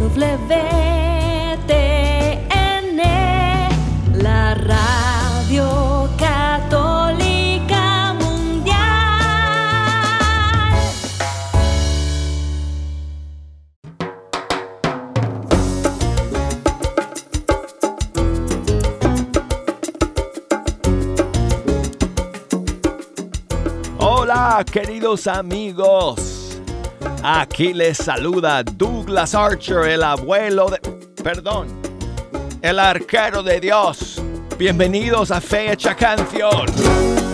WTN, la radio católica mundial. Hola, queridos amigos. Aquí les saluda Douglas Archer, el abuelo de... Perdón, el arquero de Dios. Bienvenidos a Fecha Canción.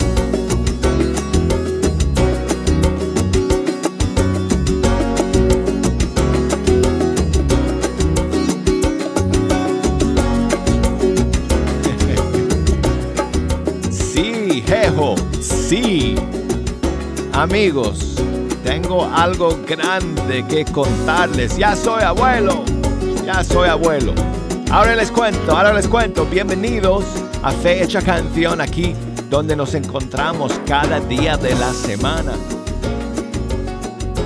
Sí, Jejo, sí. Amigos, tengo algo grande que contarles. Ya soy abuelo. Ya soy abuelo. Ahora les cuento, ahora les cuento. Bienvenidos a Fecha Canción aquí donde nos encontramos cada día de la semana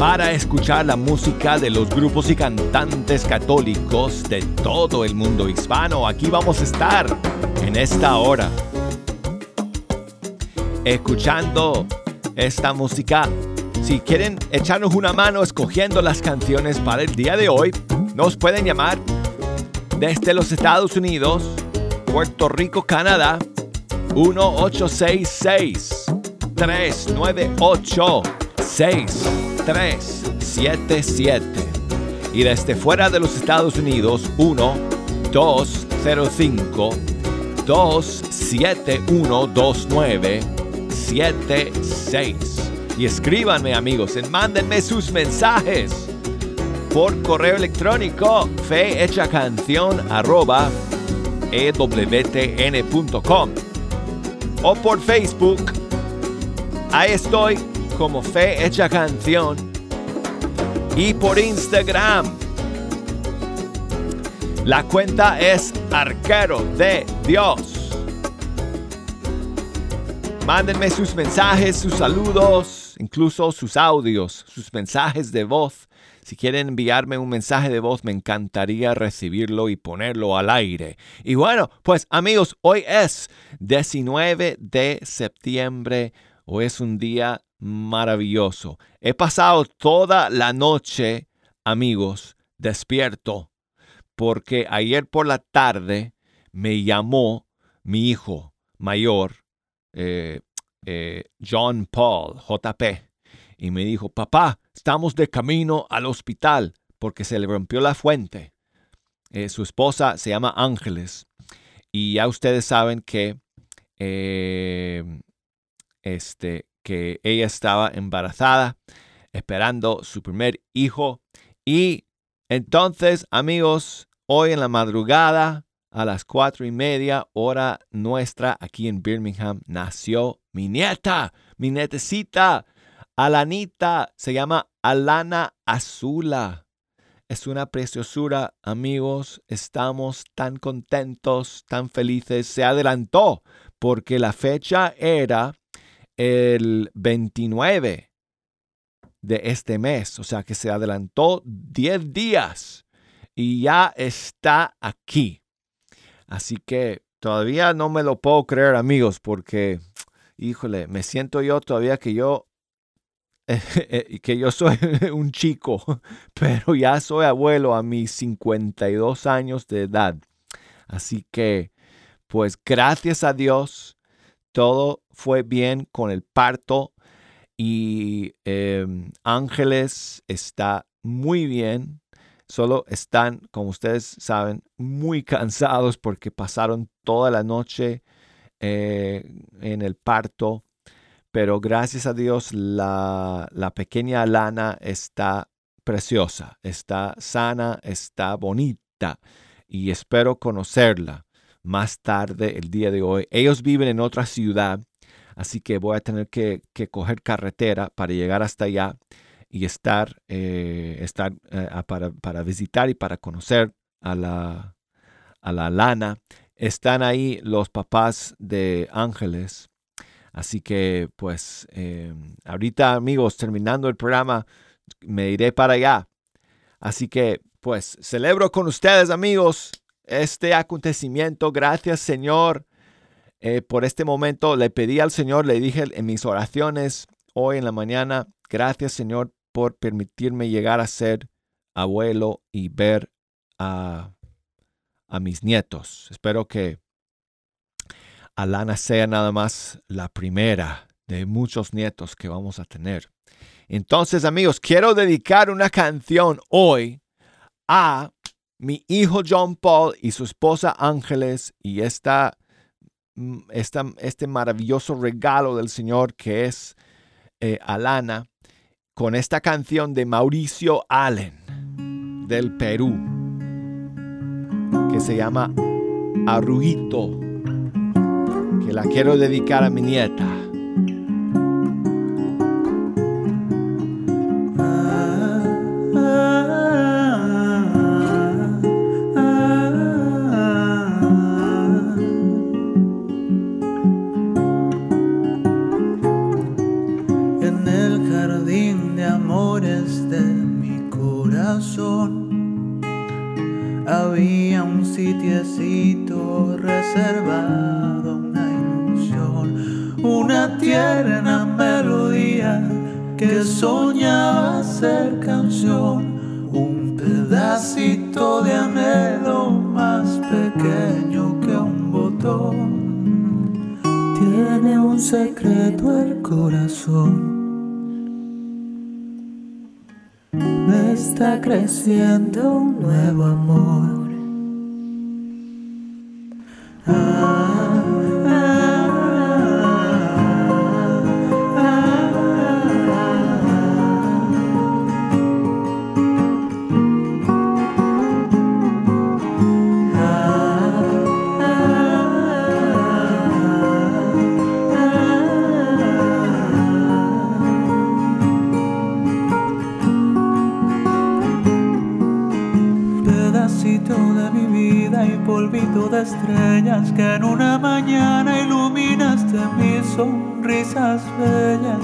para escuchar la música de los grupos y cantantes católicos de todo el mundo hispano. Aquí vamos a estar en esta hora escuchando esta música. Si quieren echarnos una mano escogiendo las canciones para el día de hoy, nos pueden llamar desde los Estados Unidos, Puerto Rico, Canadá, 1866 398 6377 y desde fuera de los Estados Unidos 1 205 271 2976 y escríbanme amigos, en mándenme sus mensajes por correo electrónico fehechacanción arroba ewtn.com o por Facebook. Ahí estoy como Fe Hecha Canción y por Instagram. La cuenta es Arquero de Dios. Mándenme sus mensajes, sus saludos, incluso sus audios, sus mensajes de voz. Si quieren enviarme un mensaje de voz, me encantaría recibirlo y ponerlo al aire. Y bueno, pues amigos, hoy es 19 de septiembre. Hoy es un día maravilloso. He pasado toda la noche, amigos, despierto, porque ayer por la tarde me llamó mi hijo mayor, eh, eh, John Paul, JP, y me dijo, papá, estamos de camino al hospital porque se le rompió la fuente. Eh, su esposa se llama Ángeles y ya ustedes saben que, eh, este, que ella estaba embarazada, esperando su primer hijo. Y entonces, amigos, hoy en la madrugada, a las cuatro y media, hora nuestra, aquí en Birmingham, nació mi nieta, mi nietecita. Alanita se llama Alana Azula. Es una preciosura, amigos. Estamos tan contentos, tan felices. Se adelantó porque la fecha era el 29 de este mes. O sea que se adelantó 10 días y ya está aquí. Así que todavía no me lo puedo creer, amigos, porque, híjole, me siento yo todavía que yo que yo soy un chico, pero ya soy abuelo a mis 52 años de edad. Así que, pues gracias a Dios, todo fue bien con el parto y eh, Ángeles está muy bien. Solo están, como ustedes saben, muy cansados porque pasaron toda la noche eh, en el parto. Pero gracias a Dios la, la pequeña Lana está preciosa, está sana, está bonita. Y espero conocerla más tarde el día de hoy. Ellos viven en otra ciudad, así que voy a tener que, que coger carretera para llegar hasta allá y estar, eh, estar eh, para, para, visitar y para conocer a la, a la Lana. Están ahí los papás de Ángeles Así que, pues, eh, ahorita, amigos, terminando el programa, me iré para allá. Así que, pues celebro con ustedes amigos este acontecimiento. Gracias Señor por este momento. Le pedí al Señor, le dije en mis oraciones hoy en la mañana, gracias Señor por permitirme llegar a ser abuelo y ver a, a mis nietos. Espero que Alana sea nada más la primera de muchos nietos que vamos a tener. Entonces, amigos, quiero dedicar una canción hoy a mi hijo John Paul y su esposa Ángeles y esta, mm, esta este maravilloso regalo del Señor que es eh, Alana con esta canción de Mauricio Allen del Perú que se llama Arruito que la quiero dedicar a mi nieta. Estrellas que en una mañana iluminaste mis sonrisas bellas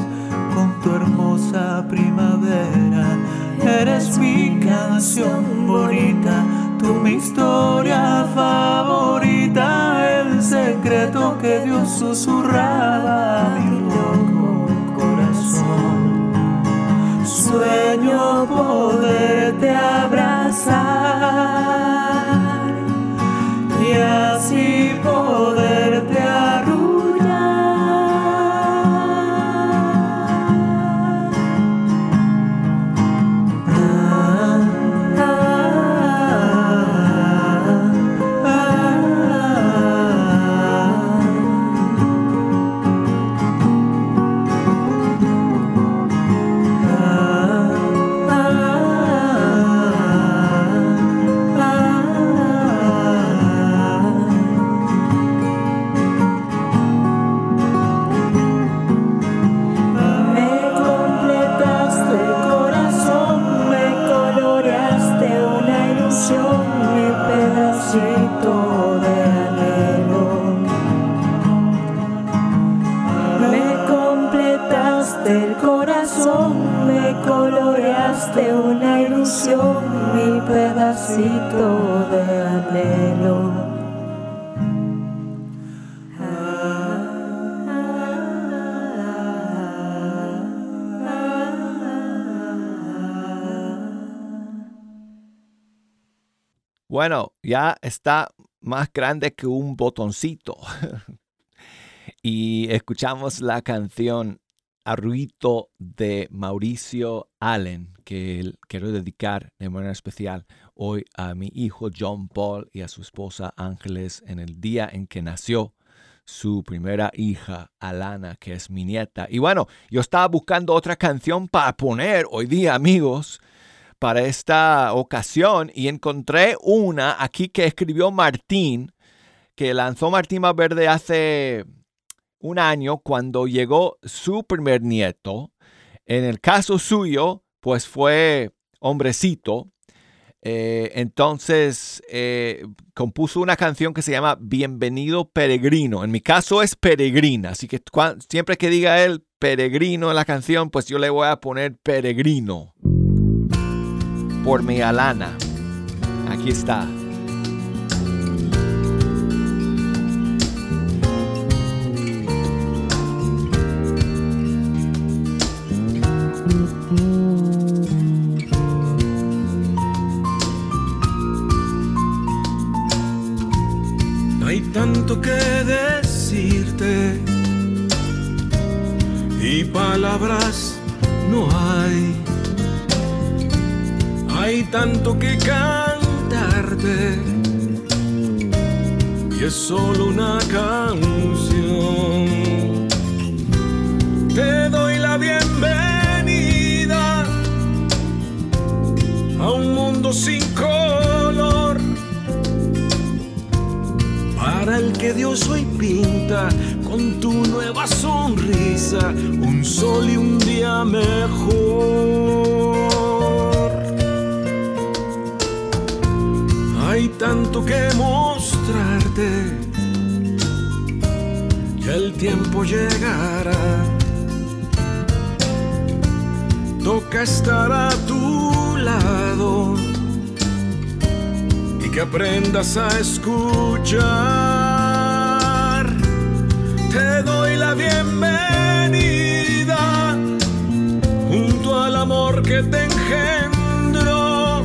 con tu hermosa primavera. Eres mi canción bonita, tú mi historia favorita, el secreto que Dios susurraba corazón, me coloreaste una ilusión, mi pedacito de anhelo. Bueno, ya está más grande que un botoncito. y escuchamos la canción Arruito de Mauricio Allen, que quiero dedicar de manera especial hoy a mi hijo John Paul y a su esposa Ángeles en el día en que nació su primera hija, Alana, que es mi nieta. Y bueno, yo estaba buscando otra canción para poner hoy día, amigos para esta ocasión y encontré una aquí que escribió Martín, que lanzó Martín Valverde hace un año cuando llegó su primer nieto. En el caso suyo, pues fue hombrecito. Eh, entonces eh, compuso una canción que se llama Bienvenido Peregrino. En mi caso es Peregrina, así que siempre que diga él Peregrino en la canción, pues yo le voy a poner Peregrino por mi Alana. Aquí está. Hay tanto que decirte y palabras no hay. Hay tanto que cantarte y es solo una canción. Te doy la bienvenida a un mundo sin color para el que Dios hoy pinta con tu nueva sonrisa un sol y un día mejor. Hay tanto que mostrarte, el tiempo llegará. Toca estar a tu y que aprendas a escuchar. Te doy la bienvenida junto al amor que te engendró.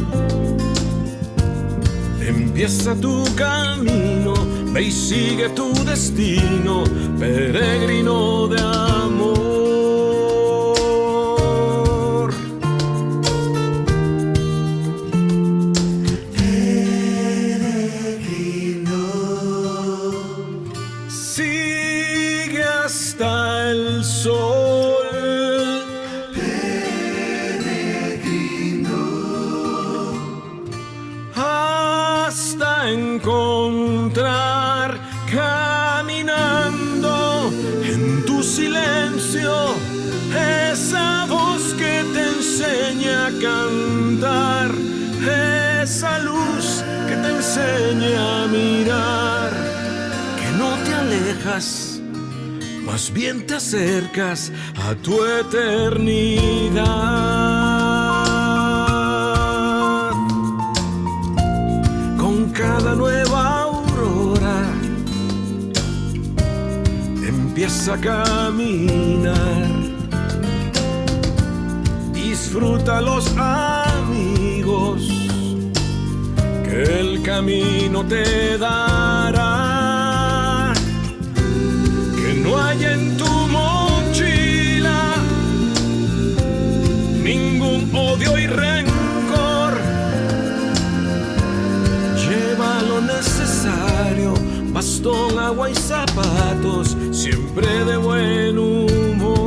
Empieza tu camino, ve y sigue tu destino, peregrino de amor. Esa voz que te enseña a cantar, esa luz que te enseña a mirar que no te alejas, más bien te acercas a tu eternidad. Con cada nueva empieza a caminar. Disfruta los amigos que el camino te dará. Que no hay en tu mochila ningún odio y rencor. Bastón, agua y zapatos, siempre de buen humor.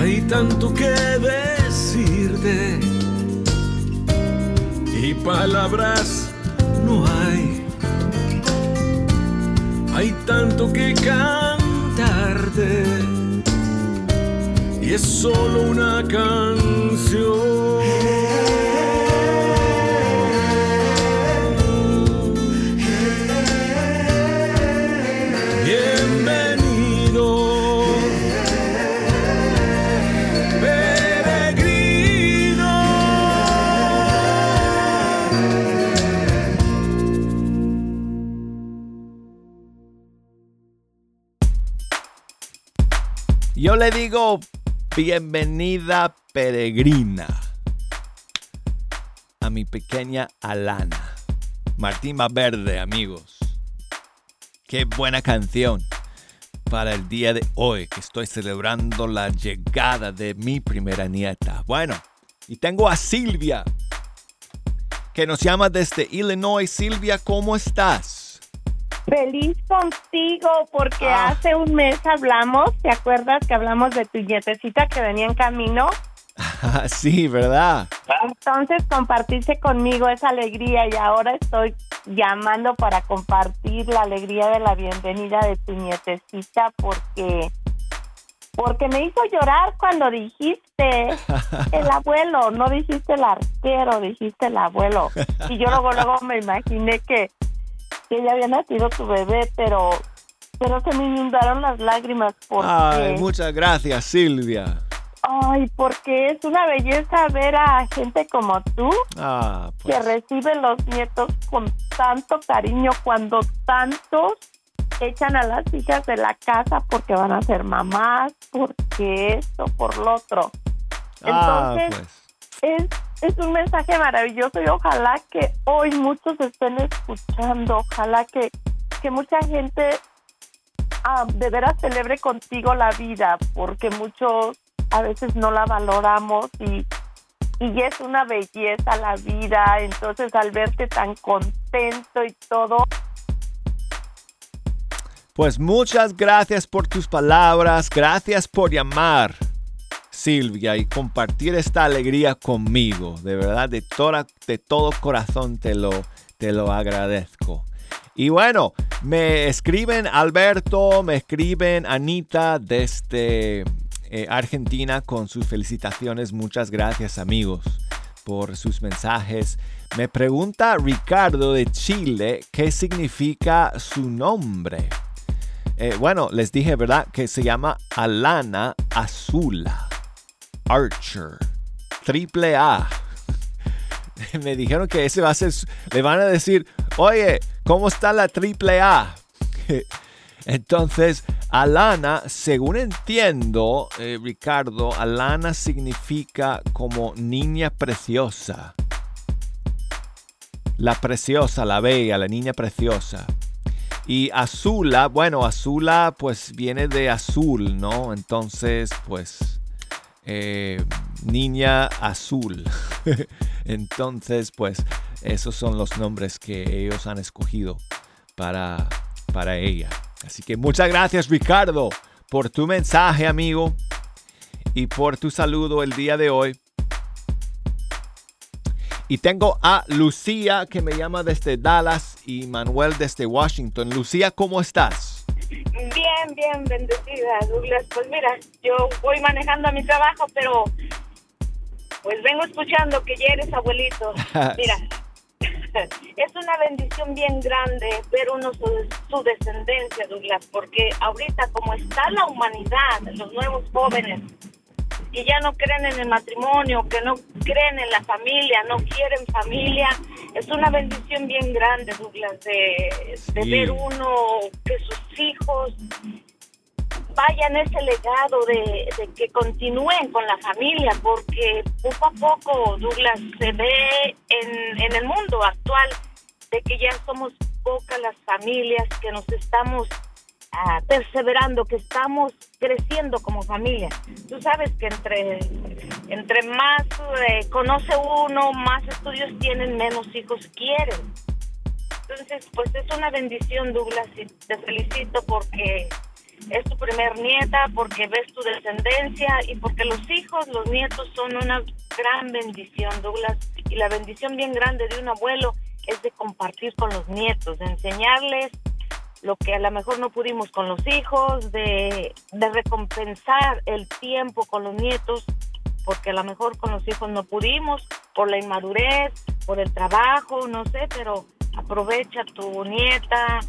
Hay tanto que decirte y palabras no hay. Hay tanto que cantarte y es solo una canción. Yo le digo bienvenida peregrina a mi pequeña Alana. Martín Verde, amigos. Qué buena canción para el día de hoy que estoy celebrando la llegada de mi primera nieta. Bueno, y tengo a Silvia que nos llama desde Illinois. Silvia, ¿cómo estás? Feliz contigo porque Ah. hace un mes hablamos, ¿te acuerdas que hablamos de tu nietecita que venía en camino? sí, ¿verdad? Entonces compartiste conmigo esa alegría y ahora estoy llamando para compartir la alegría de la bienvenida de tu nietecita porque porque me hizo llorar cuando dijiste el abuelo, no dijiste el arquero, dijiste el abuelo. Y yo luego luego me imaginé que, que ya había nacido tu bebé, pero pero se me inundaron las lágrimas porque Ay, muchas gracias, Silvia. Ay, porque es una belleza ver a gente como tú Ah, que pues. recibe los nietos con tanto cariño cuando tantos echan a las hijas de la casa porque van a ser mamás, porque esto, por lo otro. Ah, Entonces, pues. es, es un mensaje maravilloso y ojalá que hoy muchos estén escuchando, ojalá que, que mucha gente ah, de veras celebre contigo la vida, porque muchos a veces no la valoramos y, y es una belleza la vida, entonces al verte tan contento y todo, Pues muchas gracias por tus palabras, gracias por llamar, Silvia, y compartir esta alegría conmigo. De verdad, de, toda, de todo corazón te lo, te lo agradezco. Y bueno, me escriben Alberto, me escriben Anita desde eh, Argentina con sus felicitaciones. Muchas gracias amigos por sus mensajes. Me pregunta Ricardo de Chile qué significa su nombre. Eh, bueno, les dije, ¿verdad? Que se llama Alana Azula. Archer. Triple A. Me dijeron que ese va a ser. Le van a decir, oye, ¿cómo está la triple A? Entonces, Alana, según entiendo, eh, Ricardo, Alana significa como niña preciosa. La preciosa, la bella, la niña preciosa. Y Azula, bueno, Azula pues viene de azul, ¿no? Entonces, pues, eh, niña azul. Entonces, pues, esos son los nombres que ellos han escogido para, para ella. Así que muchas gracias, Ricardo, por tu mensaje, amigo, y por tu saludo el día de hoy. Y tengo a Lucía que me llama desde Dallas y Manuel desde Washington. Lucía, ¿cómo estás? Bien, bien, bendecida, Douglas. Pues mira, yo voy manejando a mi trabajo, pero pues vengo escuchando que ya eres abuelito. Mira, es una bendición bien grande ver uno su, su descendencia, Douglas, porque ahorita como está la humanidad, los nuevos jóvenes, y ya no creen en el matrimonio, que no creen en la familia, no quieren familia, es una bendición bien grande, Douglas, de, de Sí. ver uno que sus hijos vayan ese legado de, de que continúen con la familia, porque poco a poco, Douglas, se ve en, en el mundo actual de que ya somos pocas las familias que nos estamos ah, perseverando, que estamos creciendo como familia. Tú sabes que entre, entre más eh, conoce uno, más estudios tienen, menos hijos quieren. Entonces, pues es una bendición, Douglas, y te felicito porque es tu primer nieta, porque ves tu descendencia y porque los hijos, los nietos son una gran bendición, Douglas. Y la bendición bien grande de un abuelo es de compartir con los nietos, de enseñarles lo que a lo mejor no pudimos con los hijos, de, de recompensar el tiempo con los nietos, porque a lo mejor con los hijos no pudimos, por la inmadurez, por el trabajo, no sé, pero aprovecha tu nieta,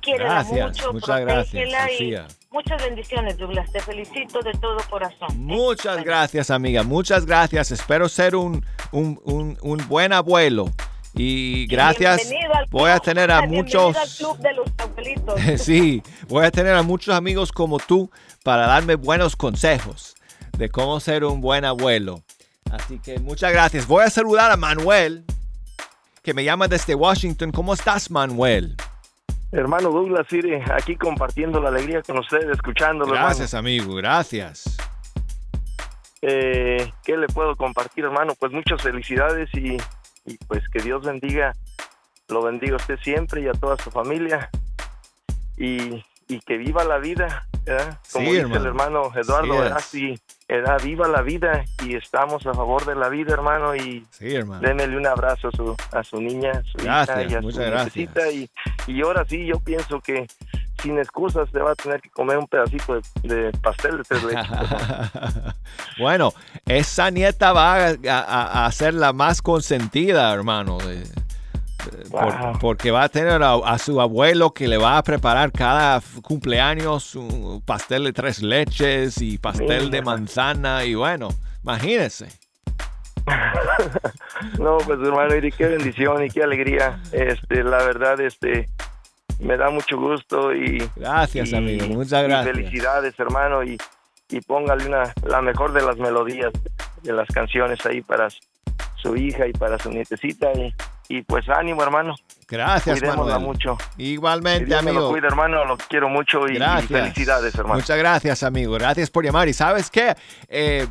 quiérela Gracias, mucho, muchas gracias, protégela y Lucía. muchas bendiciones, Douglas, te felicito de todo corazón. Muchas gracias, amiga. Muchas gracias. Espero ser un, un, un- un buen abuelo. Y gracias. Bienvenido al Voy a club, tener a muchos. al club de los abuelitos. Sí, voy a tener a muchos amigos como tú para darme buenos consejos de cómo ser un buen abuelo. Así que muchas gracias. Voy a saludar a Manuel, que me llama desde Washington. ¿Cómo estás, Manuel? Hermano Douglas, mire, aquí compartiendo la alegría con ustedes, escuchándolo. Gracias, amigo. Gracias. Eh, ¿Qué le puedo compartir, hermano? Pues muchas felicidades y, y pues que Dios bendiga, lo bendiga a usted siempre y a toda su familia. Y, y que viva la vida, ¿verdad? Como Sí, dice hermano. el hermano Eduardo. ¿verdad? Sí, ¿verdad? viva la vida y estamos a favor de la vida, hermano, y Sí, hermano. démele un abrazo a su, a su niña, su Gracias, hija y a su gracias. Y, y ahora sí, yo pienso que sin excusas se va a tener que comer un pedacito de, de pastel de tres leches. bueno, esa nieta va a, a- a ser la más consentida, hermano. de- por- porque va a tener a, a su abuelo que le va a preparar cada cumpleaños un pastel de tres leches y pastel de manzana y bueno, imagínese. No, pues hermano, y qué bendición y qué alegría. Este, la verdad, este, me da mucho gusto y Gracias, y- amigo. Muchas y gracias. felicidades, hermano, y, y póngale una, la mejor de las melodías de las canciones ahí para su hija y para su nietecita y, y pues ánimo, hermano. Gracias, Cuidémosla Manuel. mucho. Igualmente, Dios me lo amigo. cuide, hermano, los quiero mucho y, felicidades, hermano. Muchas gracias, amigo. Gracias por llamar. Y sabes qué? Eh,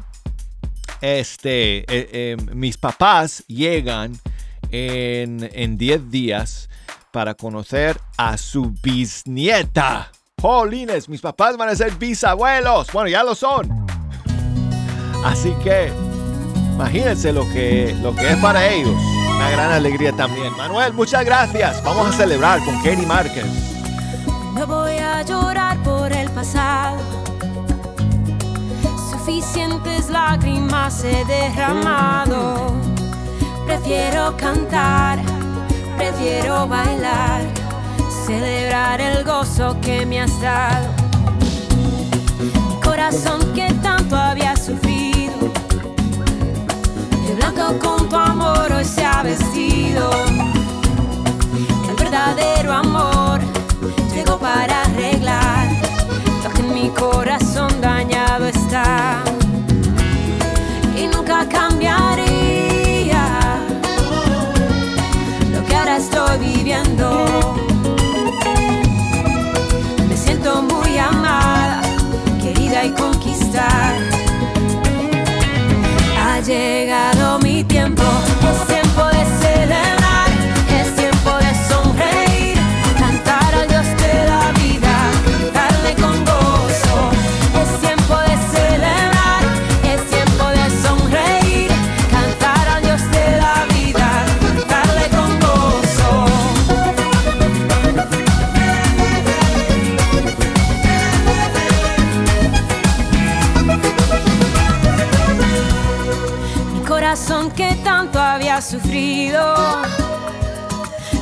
este, eh, eh, mis papás llegan en en 10 días para conocer a su bisnieta. Jolines, mis papás van a ser bisabuelos. Bueno, ya lo son. Así que imagínense lo que, lo que es para ellos. Una gran alegría también. Manuel, muchas gracias. Vamos a celebrar con Katie Márquez. No voy a llorar por el pasado. Suficientes lágrimas he derramado. Prefiero cantar, prefiero bailar, celebrar el gozo que me has dado. Corazón que tanto había sufrido, de blanco con tu amor hoy se ha vestido. El verdadero amor llegó para arreglar lo que en mi corazón dañado está. Viviendo. Me siento muy amada, querida y conquistada. Ha llegado mi tiempo,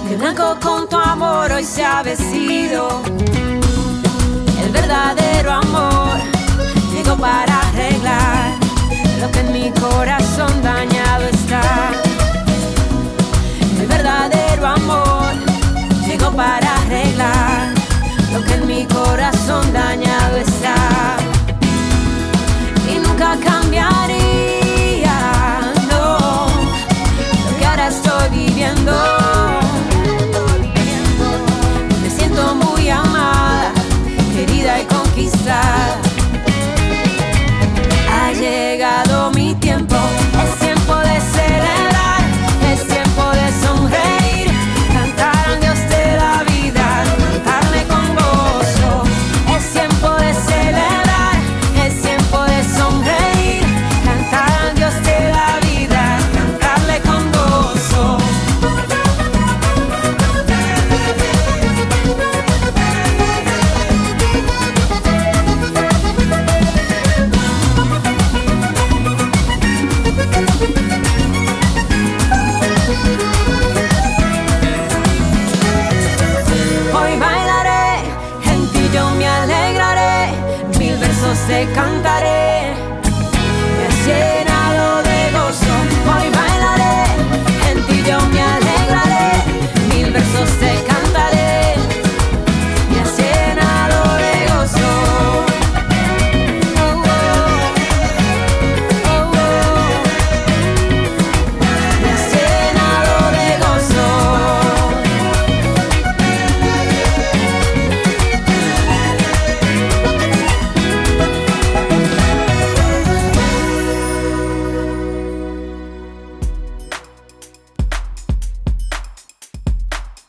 de blanco con tu amor hoy se ha vestido. El verdadero amor llegó para arreglar lo que en mi corazón dañado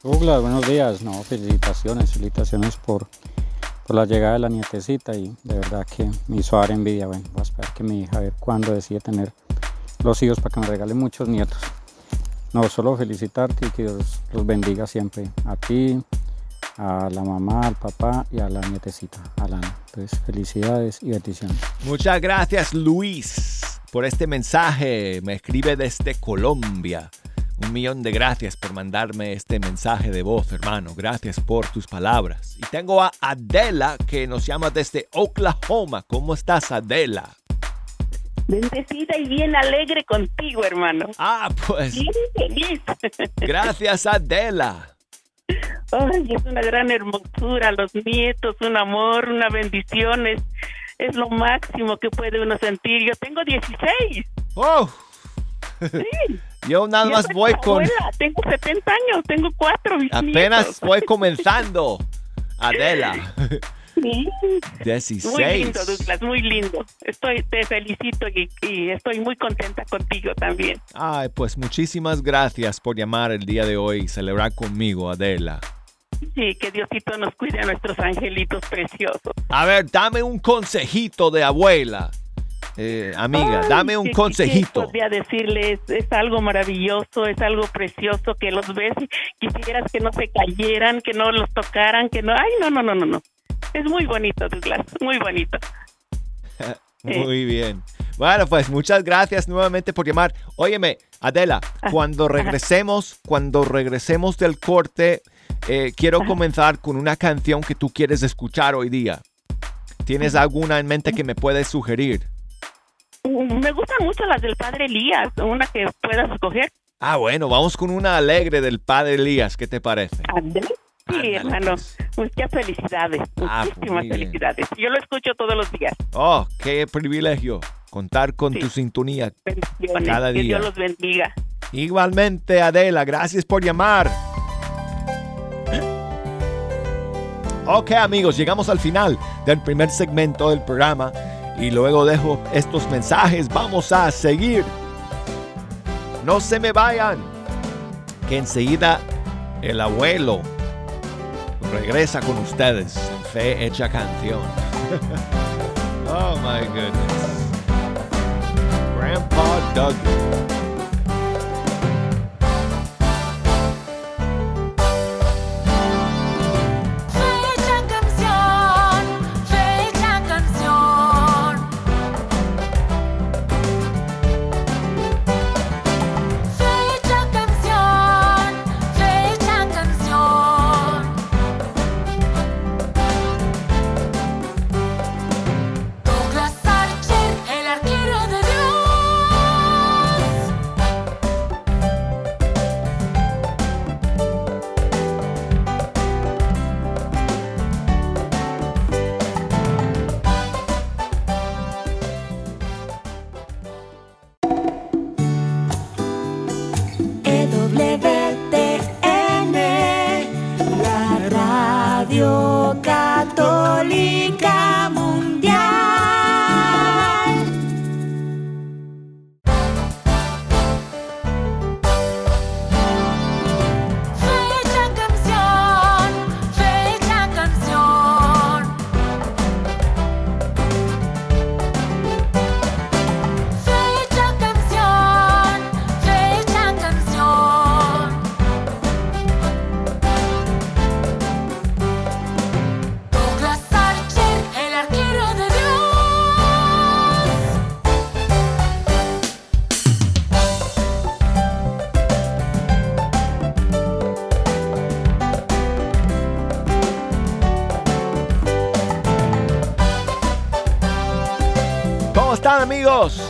Douglas, buenos días. No, felicitaciones, felicitaciones por, por la llegada de la nietecita y de verdad que me hizo dar envidia. Bueno, voy a esperar que mi hija a ver cuándo decide tener los hijos para que me regale muchos nietos. No, solo felicitarte y que Dios los bendiga siempre a ti, a la mamá, al papá y a la nietecita, a Lana. Entonces, felicidades y bendiciones. Muchas gracias Luis por este mensaje. Me escribe desde Colombia. Un millón de gracias por mandarme este mensaje de voz, hermano. Gracias por tus palabras. Y tengo a Adela que nos llama desde Oklahoma. ¿Cómo estás, Adela? Bendecida y bien alegre contigo, hermano. Ah, pues. Bien feliz. Gracias, Adela. Ay, es una gran hermosura, los nietos, un amor, una bendición, es, es lo máximo que puede uno sentir. Yo tengo 16. ¡Oh! Sí. Yo nada más voy con... abuela, Tengo 70 años, tengo cuatro. Apenas voy comenzando, Adela. Sí. 16. Muy lindo, Douglas, muy lindo. Estoy, te felicito y, y estoy muy contenta contigo también. Ay, pues muchísimas gracias por llamar el día de hoy y celebrar conmigo, Adela. Sí, que Diosito nos cuide a nuestros angelitos preciosos. A ver, dame un consejito de abuela. Eh, amiga, Ay, dame un ¿qué- qué- consejito. ¿Qué podría decirles? Es algo maravilloso, es algo precioso que los ves y quisieras que no se cayeran, que no los tocaran, que no. Ay, no, no, no, no, no. Es muy bonito, Douglas, muy bonito. Muy bien. Bueno, pues muchas gracias nuevamente por llamar. Óyeme, Adela, Ah, cuando regresemos, cuando regresemos del corte, eh, quiero comenzar con una canción que tú quieres escuchar hoy día. ¿Tienes alguna en mente que me puedes sugerir? Me gustan mucho las del padre Elías, una que puedas escoger. Ah, bueno, vamos con una alegre del padre Elías. ¿Qué te parece? Sí, Ándale, hermano. pues. Muchas felicidades. Ah, pues, Muchísimas felicidades. Yo lo escucho todos los días. Oh, qué privilegio contar con Sí. tu sintonía. Cada que día. Dios los bendiga. Igualmente, Adela, gracias por llamar. Ok, amigos, llegamos al final del primer segmento del programa y luego dejo estos mensajes. Vamos a seguir. No se me vayan, que enseguida el abuelo regresa con ustedes Fe Hecha Canción. oh my goodness. Grandpa Doug.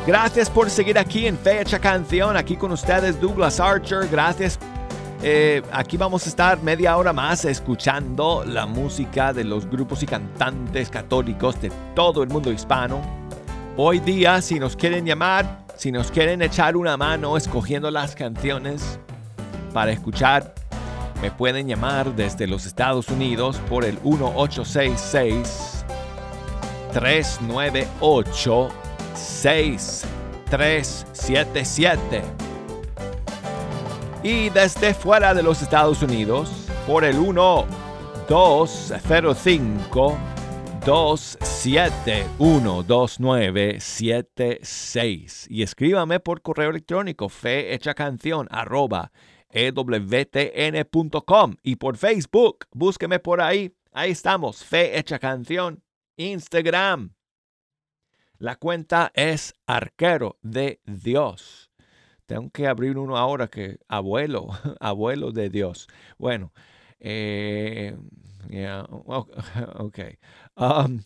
Gracias por seguir aquí en Fecha Canción, aquí con ustedes Douglas Archer, gracias. Eh, aquí vamos a estar media hora más escuchando la música de los grupos y cantantes católicos de todo el mundo hispano. Hoy día, si nos quieren llamar, si nos quieren echar una mano escogiendo las canciones para escuchar, me pueden llamar desde los Estados Unidos por el 1866 398 6377 y desde fuera de los Estados Unidos por el 1 205 271 2976 y escríbame por correo electrónico fehechacanción arroba ewtn.com y por Facebook, búsqueme por ahí, ahí estamos, Fe Hecha Canción, Instagram. La cuenta es Arquero de Dios. tengo que abrir uno ahora que abuelo, abuelo de Dios. Bueno, eh, ok. Um,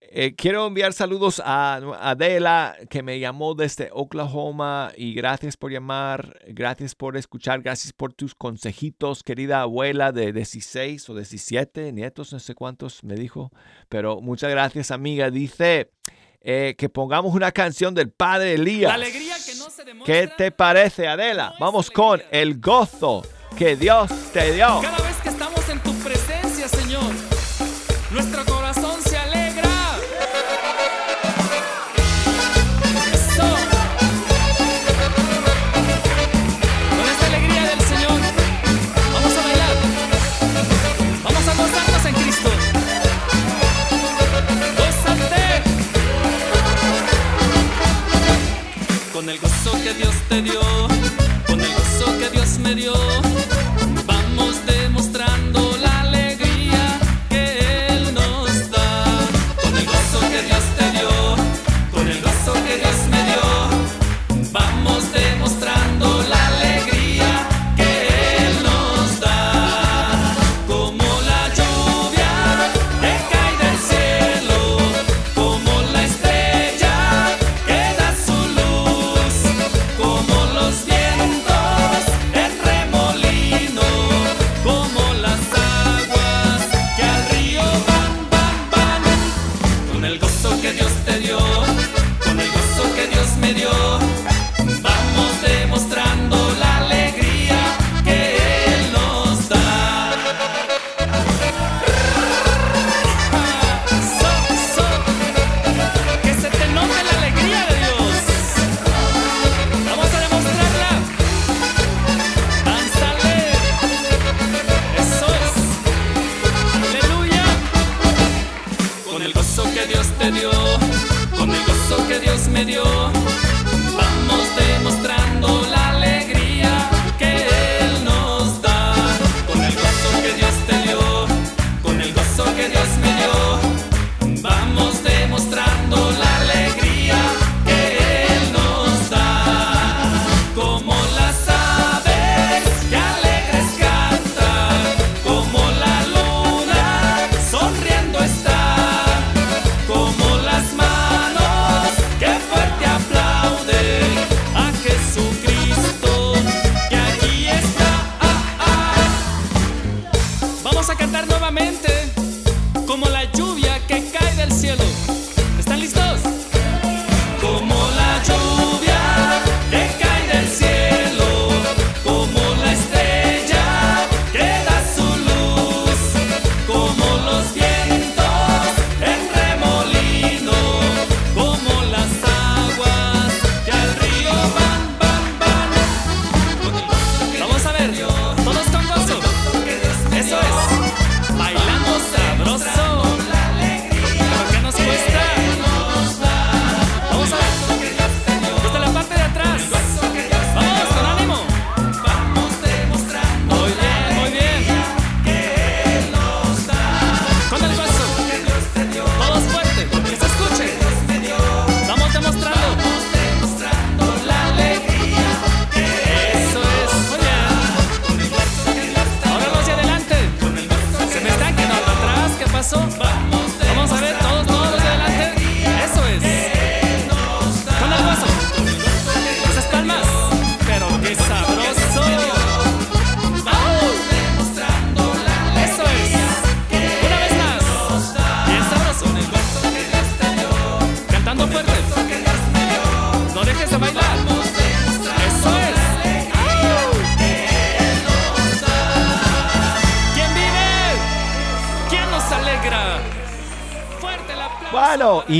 eh, quiero enviar saludos a Adela que me llamó desde Oklahoma y gracias por llamar, gracias por escuchar, gracias por tus consejitos, querida abuela de 16 o 17 nietos, no sé cuántos me dijo, pero muchas gracias amiga. Dice eh, que pongamos una canción del Padre Elías. alegría que no se ¿Qué te parece Adela? Vamos con el gozo que Dios te dio. Cada vez que estamos en tu presencia, Señor, nuestro corazón con el gozo que Dios te dio, con el gozo que Dios me dio.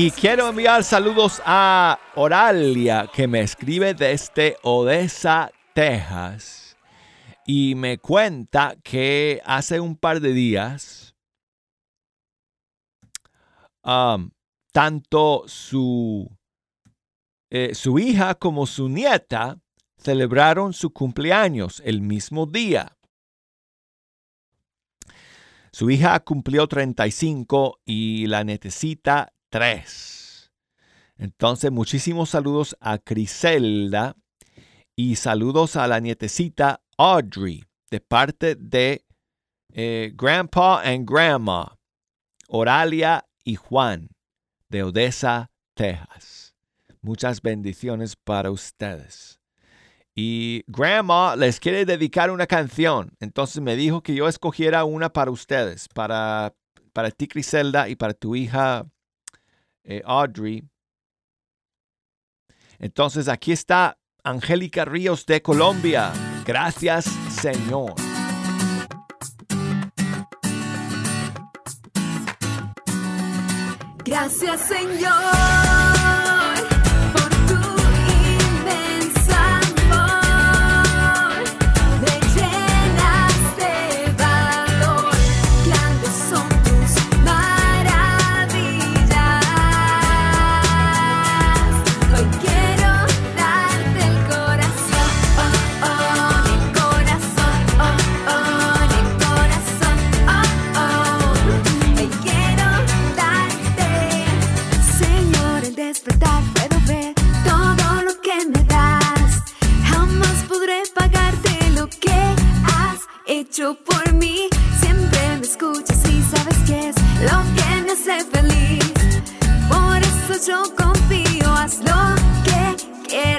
Y quiero enviar saludos a Oralia, que me escribe desde Odessa, Texas. Y me cuenta que hace un par de días, um, tanto su, eh, su hija como su nieta celebraron su cumpleaños el mismo día. Su hija cumplió 35 y la necesita 3. Entonces, muchísimos saludos a Criselda Y saludos a la nietecita Audrey de parte de eh, Grandpa and Grandma, Oralia y Juan de Odessa, Texas. Muchas bendiciones para ustedes. Y Grandma les quiere dedicar una canción. Entonces me dijo que yo escogiera una para ustedes, para, para ti, Criselda, y para tu hija eh, Audrey. Entonces aquí está Angélica Ríos de Colombia. Gracias, Señor. Gracias Señor. Por mí. Siempre me escuchas y sabes que es lo que me hace feliz. Por eso yo confío, haz lo que quieras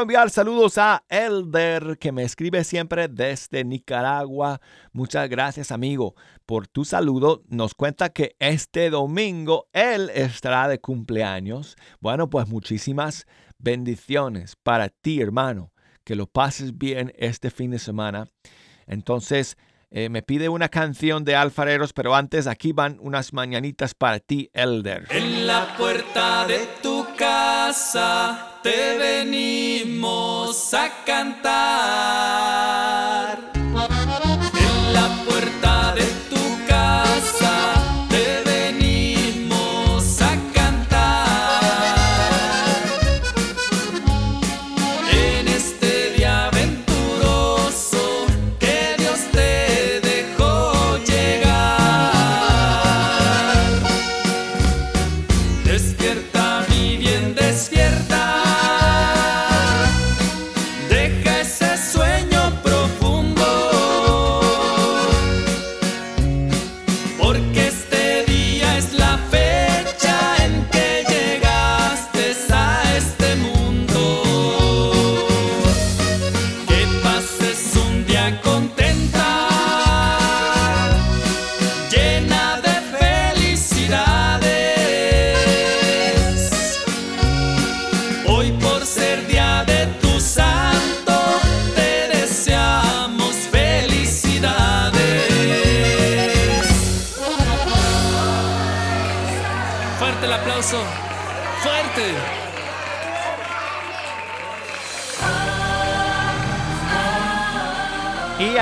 enviar saludos a Elder, que me escribe siempre desde Nicaragua. Muchas gracias, amigo, por tu saludo. Nos cuenta que este domingo él estará de cumpleaños. Bueno, pues muchísimas bendiciones para ti, hermano. Que lo pases bien este fin de semana. Entonces, eh, me pide una canción de alfareros, pero antes aquí van unas mañanitas para ti, Elder. En la puerta de tu casa te venimos a cantar.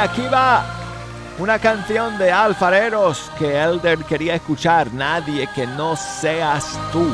Aquí va una canción de alfareros que Elder quería escuchar, nadie que no seas tú.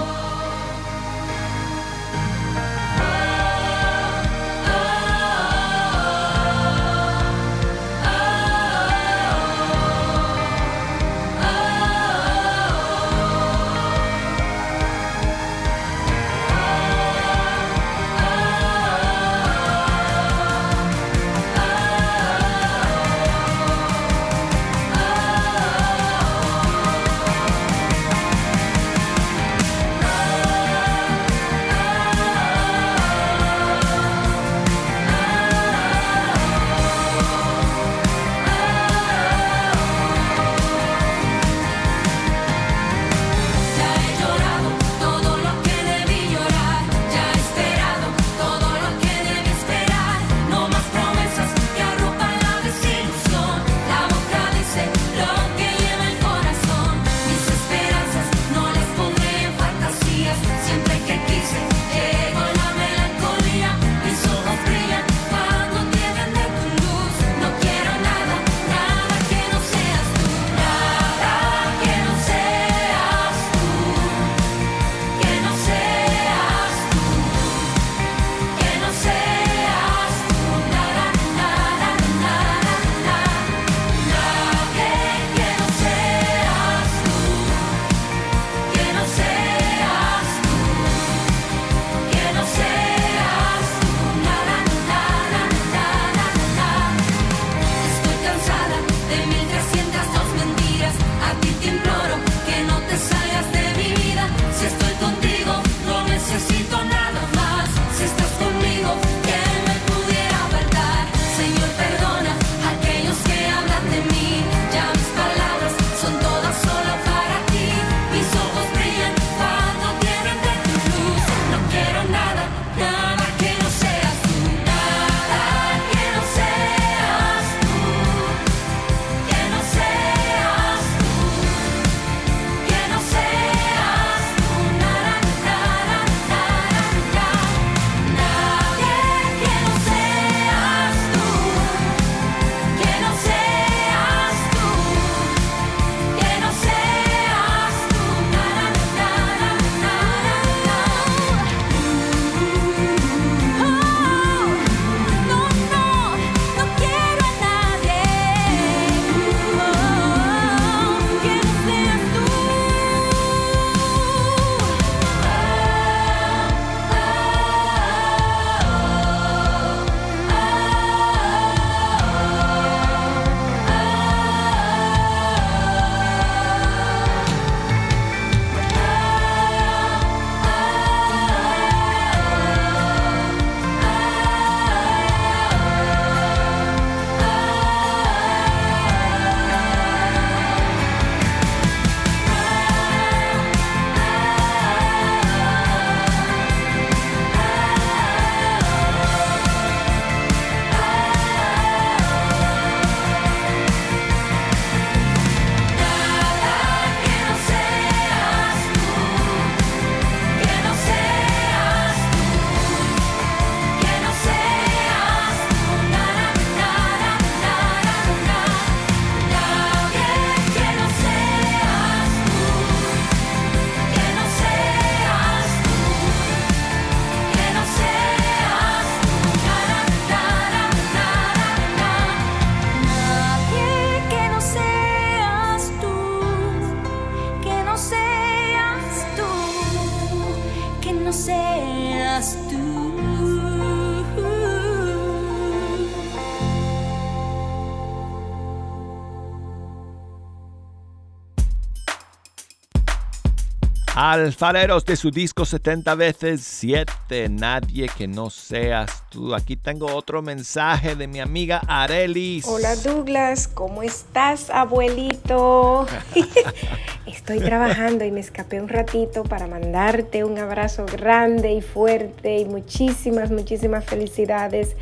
Alfareros de su disco 70 veces 7, nadie que no seas tú. Aquí tengo otro mensaje de mi amiga Arelis. Hola Douglas, ¿cómo estás abuelito? Estoy trabajando y me escapé un ratito para mandarte un abrazo grande y fuerte y muchísimas, muchísimas felicidades.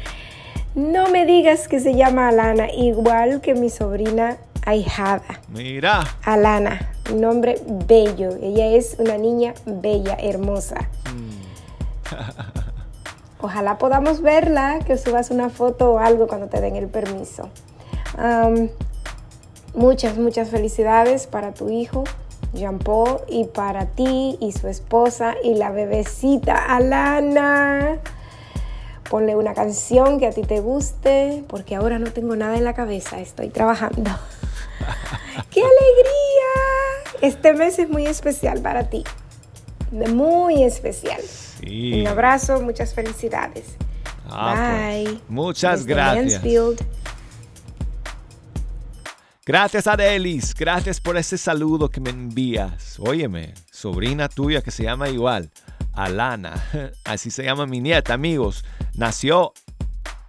No me digas que se llama Alana, igual que mi sobrina ahijada. Mira. Alana, un nombre bello. Ella es una niña bella, hermosa. Ojalá podamos verla, que subas una foto o algo cuando te den el permiso. muchas, muchas felicidades para tu hijo, Jean Paul, y para ti y su esposa y la bebecita Alana. Ponle una canción que a ti te guste, porque ahora no tengo nada en la cabeza, estoy trabajando. ¡Qué alegría! Este mes es muy especial para ti. Muy especial. Un abrazo, muchas felicidades. Ah, pues, Bye. muchas gracias. Gracias Adelis, gracias por ese saludo que me envías. Óyeme, sobrina tuya que se llama igual, Alana, así se llama mi nieta, amigos. Nació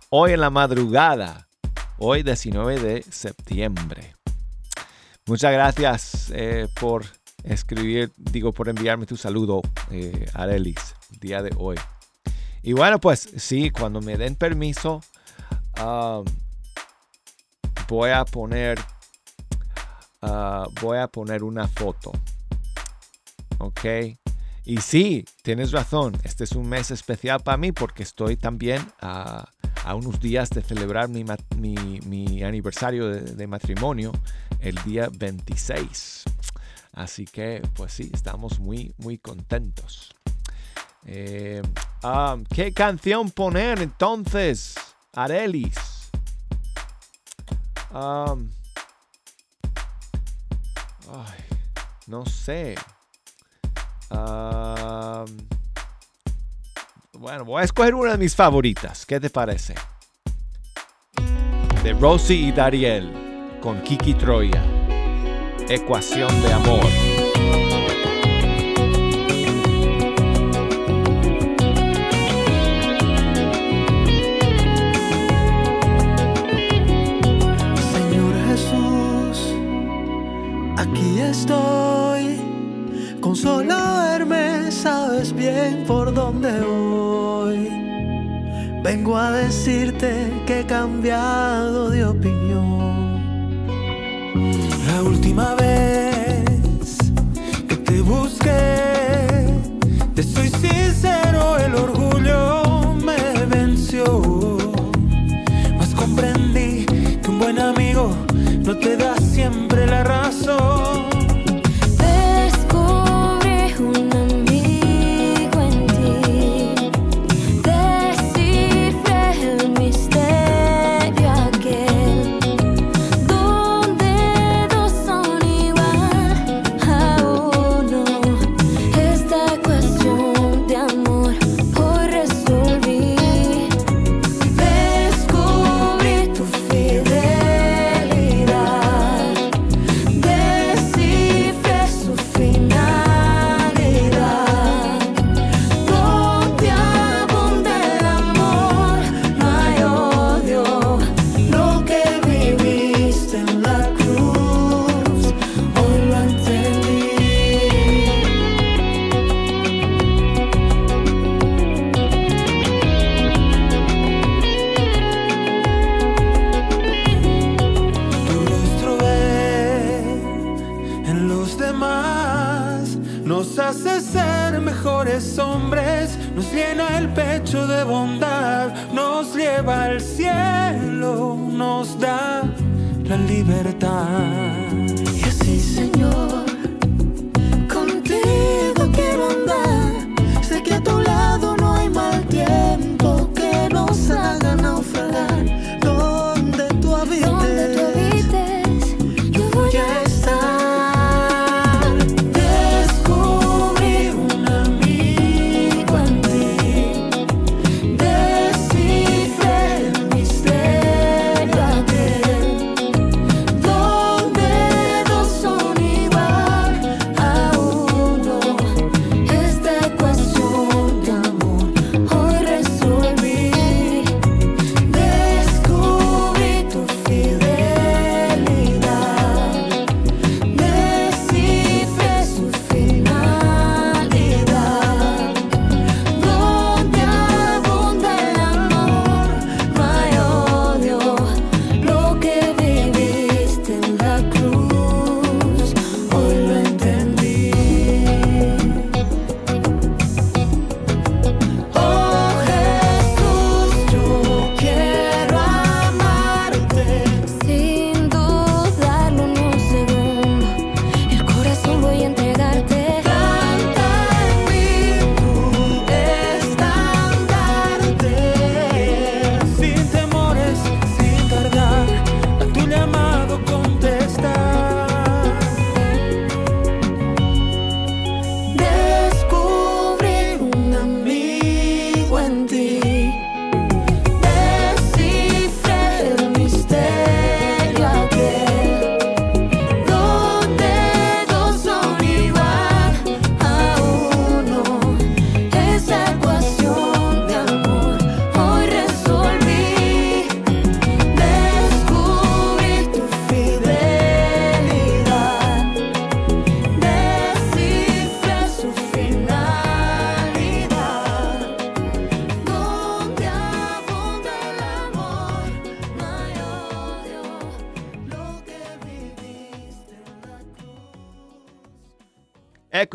hoy en la madrugada, hoy 19 de septiembre. Muchas gracias eh, por escribir, digo, por enviarme tu saludo, eh, Adelis, el día de hoy. Y bueno, pues sí, cuando me den permiso, voy a poner, uh, voy a poner una foto. Ok. Y sí, tienes razón, este es un mes especial para mí porque estoy también a, unos días de celebrar mi, aniversario de, matrimonio el día 26. Así que, pues sí, estamos muy, muy contentos. Eh, ah, ¿Qué canción poner entonces, Arelis? no sé. bueno, voy a escoger una de mis favoritas. ¿Qué te parece? De Rosie y Dariel con Kiki Troya. Ecuación de amor. Señor Jesús, aquí estoy. Con solo verme sabes bien por dónde voy. Vengo a decirte que he cambiado de la última vez que te busqué, te soy sincero, el orgullo me venció. Mas comprendí que un buen amigo no te da siempre la razón.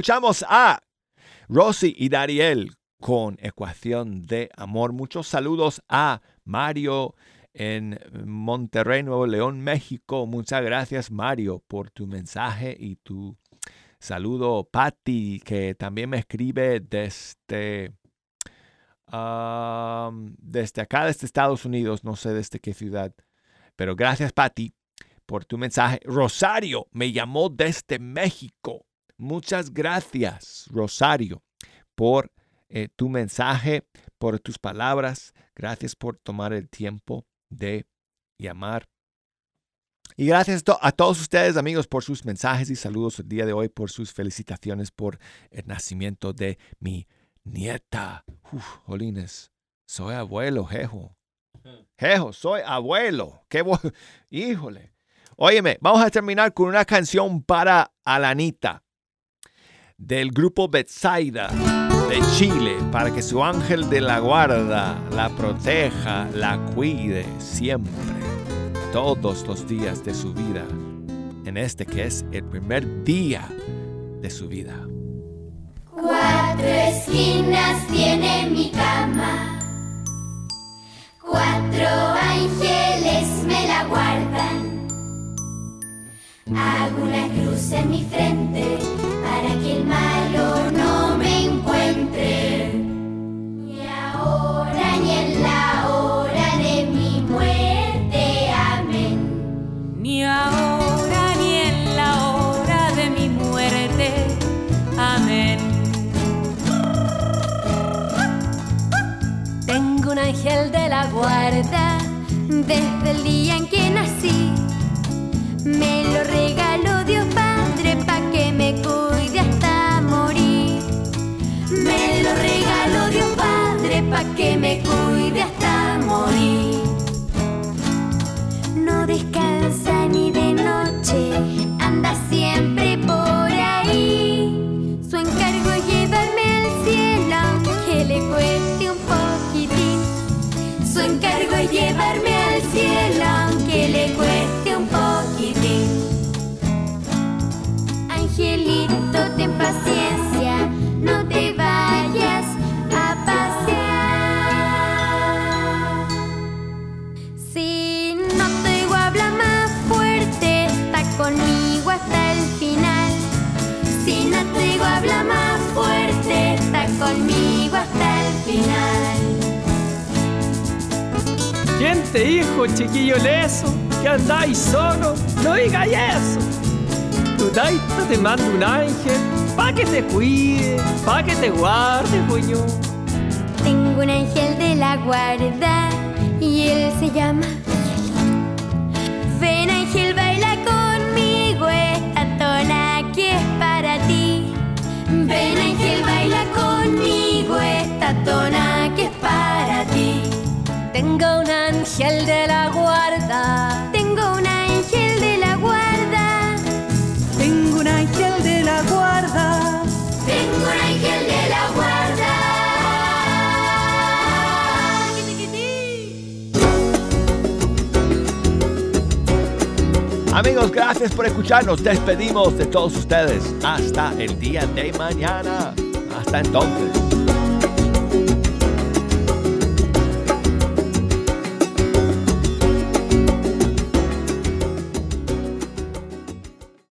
Escuchamos a Rosy y Dariel con Ecuación de Amor. Muchos saludos a Mario en Monterrey, Nuevo León, México. Muchas gracias, Mario, por tu mensaje y tu saludo. Patti, que también me escribe desde, desde acá, desde Estados Unidos, no sé desde qué ciudad. Pero gracias, Patti, por tu mensaje. Rosario me llamó desde México. Muchas gracias, Rosario, por eh, tu mensaje, por tus palabras. Gracias por tomar el tiempo de llamar. Y gracias a todos ustedes, amigos, por sus mensajes y saludos el día de hoy, por sus felicitaciones por el nacimiento de mi nieta. Uf, Jolines, soy abuelo, jejo. Jejo, soy abuelo. Qué bueno. Híjole. Óyeme, vamos a terminar con una canción para Alanita del grupo Betsaida de Chile para que su ángel de la guarda la proteja, la cuide siempre, todos los días de su vida, en este que es el primer día de su vida. Cuatro esquinas tiene mi cama, cuatro ángeles me la guardan. Hago una cruz en mi frente para que el malo no me encuentre. Ni ahora ni en la hora de mi muerte. Amén. Ni ahora ni en la hora de mi muerte. Amén. Tengo un ángel de la guarda desde el día en que nací. Me lo regaló Dios Padre pa' que me cuide hasta morir. Me lo regaló Dios Padre pa' que me cuide hasta morir. No descansa ni de noche, anda siempre habla más fuerte, está conmigo hasta el final. ¿Quién te dijo, chiquillo leso, que andáis solo? No digáis eso. Tu taita te manda un ángel pa' que te cuide, pa' que te guarde, puño. Tengo un ángel de la guarda y él se llama. Amigos, gracias por escucharnos. Despedimos de todos ustedes. Hasta el día de mañana. Hasta entonces.